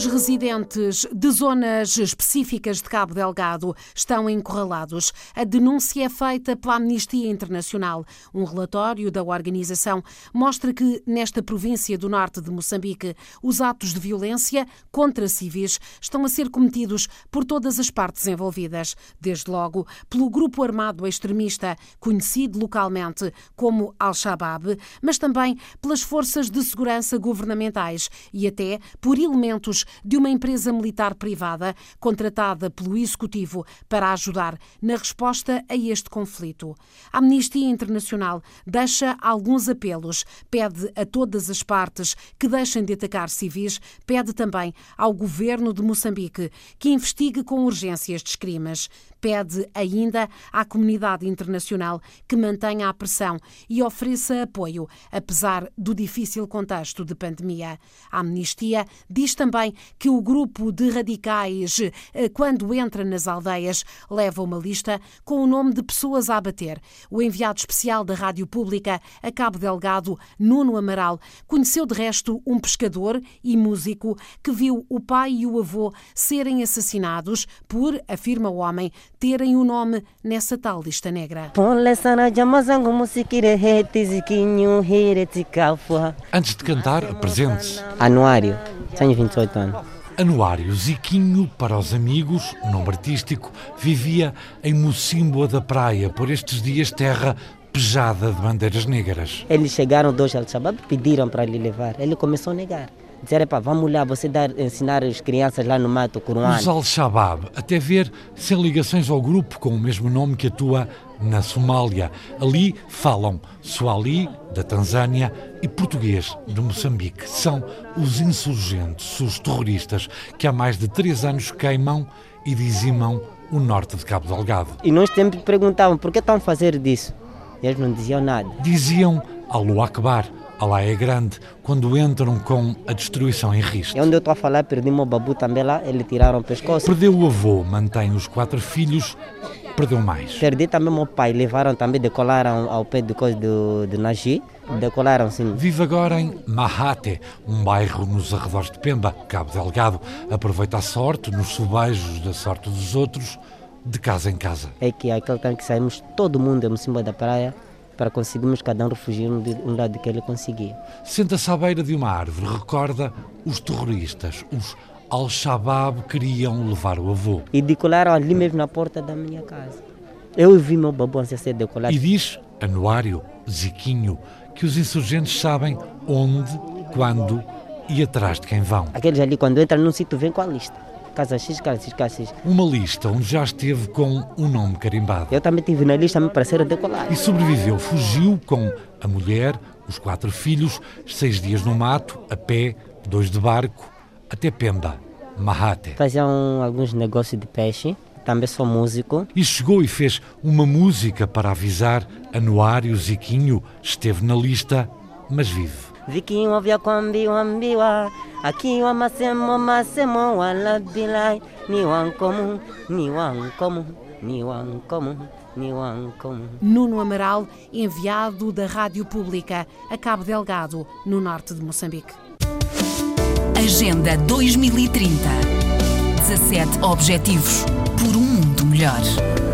Os residentes de zonas específicas de Cabo Delgado estão encurralados. A denúncia é feita pela Amnistia Internacional. Um relatório da organização mostra que, nesta província do norte de Moçambique, os atos de violência contra civis estão a ser cometidos por todas as partes envolvidas. Desde logo, pelo grupo armado extremista, conhecido localmente como Al-Shabaab, mas também pelas forças de segurança governamentais e até por elementos de uma empresa militar privada contratada pelo Executivo para ajudar na resposta a este conflito. A Amnistia Internacional deixa alguns apelos, pede a todas as partes que deixem de atacar civis, pede também ao governo de Moçambique que investigue com urgência estes crimes. Pede ainda à comunidade internacional que mantenha a pressão e ofereça apoio, apesar do difícil contexto de pandemia. A Amnistia diz também que o grupo de radicais, eh, quando entra nas aldeias, leva uma lista com o nome de pessoas a abater. O enviado especial da Rádio Pública a Cabo Delgado, Nuno Amaral, conheceu de resto um pescador e músico que viu o pai e o avô serem assassinados por, afirma o homem, terem o nome nessa tal lista negra. Antes de cantar, apresente-se. Anuário, tenho 28 anos. Anuário Ziquinho, para os amigos, nome artístico, vivia em Mocimboa da Praia, por estes dias terra pejada de bandeiras negras. Eles chegaram dois al-Shabaab, pediram para lhe levar. Ele começou a negar. Disseram, pá, vamos lá, você dar, ensinar as crianças lá no mato, Coruano. Os Al-Shabaab, até ver sem ligações ao grupo com o mesmo nome que atua na Somália. Ali falam Swahili, da Tanzânia, e português, de Moçambique. São os insurgentes, os terroristas, que há mais de três anos queimam e dizimam o norte de Cabo Delgado. E nós sempre perguntavam, por que estão a fazer disso? E eles não diziam nada. Diziam Allahu Akbar, Allah é grande, quando entram com a destruição em risco. E onde eu estou a falar, perdi meu babu também lá, eles tiraram o pescoço. Perdeu o avô, mantém os quatro filhos, perdeu mais. Perdi também meu pai, levaram também, decolaram ao pé de coisa do, de Nagi, decolaram sim. Vive agora em Mahate, um bairro nos arredores de Pemba, Cabo Delgado. Aproveita a sorte, nos subejos da sorte dos outros, de casa em casa. É que aquele tempo que saímos, todo mundo em cima da praia, para conseguirmos cada um refugiar de um lado que ele conseguia. Senta-se à beira de uma árvore, recorda os terroristas, os Al-Shabaab queriam levar o avô. E decolaram ali mesmo na porta da minha casa. Eu vi meu babu a ser decolado. E diz, Anuário, Ziquinho, que os insurgentes sabem onde, quando e atrás de quem vão. Aqueles ali, quando entram num sítio, vêm com a lista. Casa X, casa X, casa X. Uma lista onde já esteve com o nome carimbado. Eu também estive na lista para ser decolado. E sobreviveu, fugiu com a mulher, os quatro filhos, seis dias no mato, a pé, dois de barco, até Pemba, Mahate. Faziam alguns negócios de peixe, também sou músico. E chegou e fez uma música para avisar Anuário Ziquinho, esteve na lista, mas vive. Aqui o masemo masemo wala bilai Ni wankomu, ni wankomu, ni wankomu, ni wankomu Nuno Amaral, enviado da Rádio Pública a Cabo Delgado, no norte de Moçambique. Agenda 2030. 17 Objetivos por um mundo melhor.